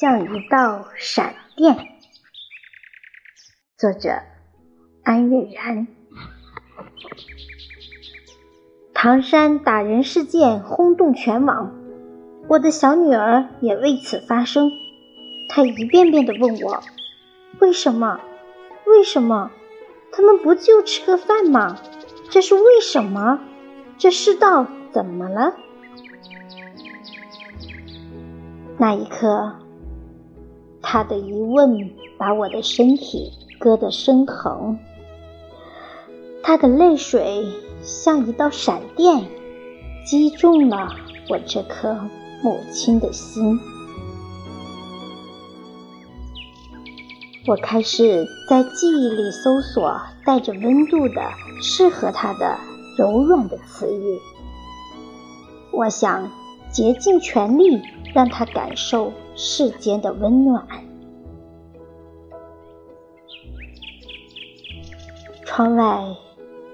像一道闪电。作者：安悦然。唐山打人事件轰动全网，我的小女儿也为此发声。她一遍遍地问我：“为什么？为什么？他们不就吃个饭吗？这是为什么？这世道怎么了？”那一刻，他的疑问把我的身体割得生疼，他的泪水像一道闪电，击中了我这颗母亲的心。我开始在记忆里搜索带着温度的、适合他的柔软的词语，我想竭尽全力。让他感受世间的温暖。窗外，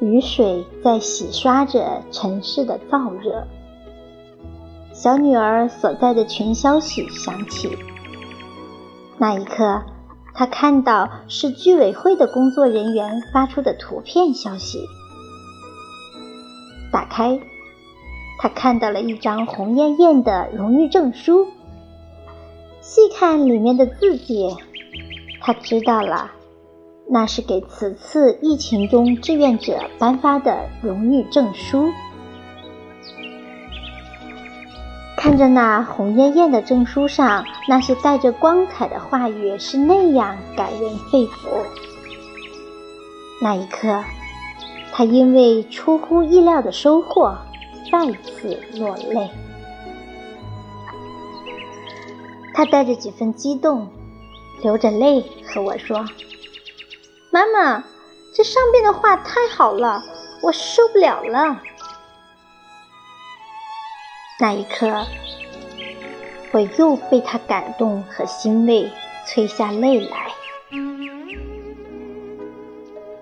雨水在洗刷着城市的燥热。小女儿所在的群消息响起，那一刻，她看到是居委会的工作人员发出的图片消息。打开。他看到了一张红艳艳的荣誉证书，细看里面的字迹，他知道了，那是给此次疫情中志愿者颁发的荣誉证书。看着那红艳艳的证书上那些带着光彩的话语，是那样感人肺腑。那一刻，他因为出乎意料的收获。再次落泪，他带着几分激动，流着泪和我说：“妈妈，这上边的话太好了，我受不了了。”那一刻，我又被他感动和欣慰催下泪来。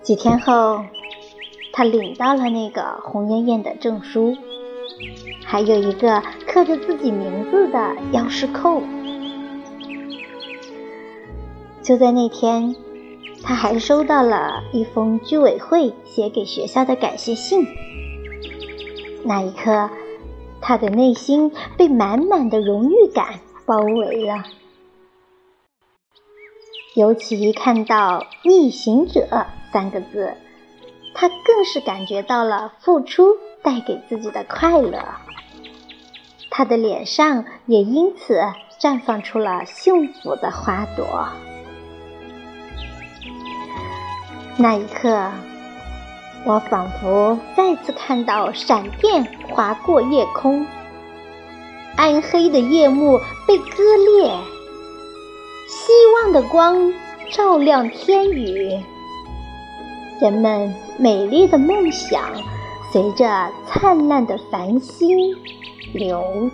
几天后，他领到了那个红艳艳的证书。还有一个刻着自己名字的钥匙扣。就在那天，他还收到了一封居委会写给学校的感谢信。那一刻，他的内心被满满的荣誉感包围了。尤其看到“逆行者”三个字，他更是感觉到了付出。带给自己的快乐，他的脸上也因此绽放出了幸福的花朵。那一刻，我仿佛再次看到闪电划过夜空，暗黑的夜幕被割裂，希望的光照亮天宇，人们美丽的梦想。随着灿烂的繁星流。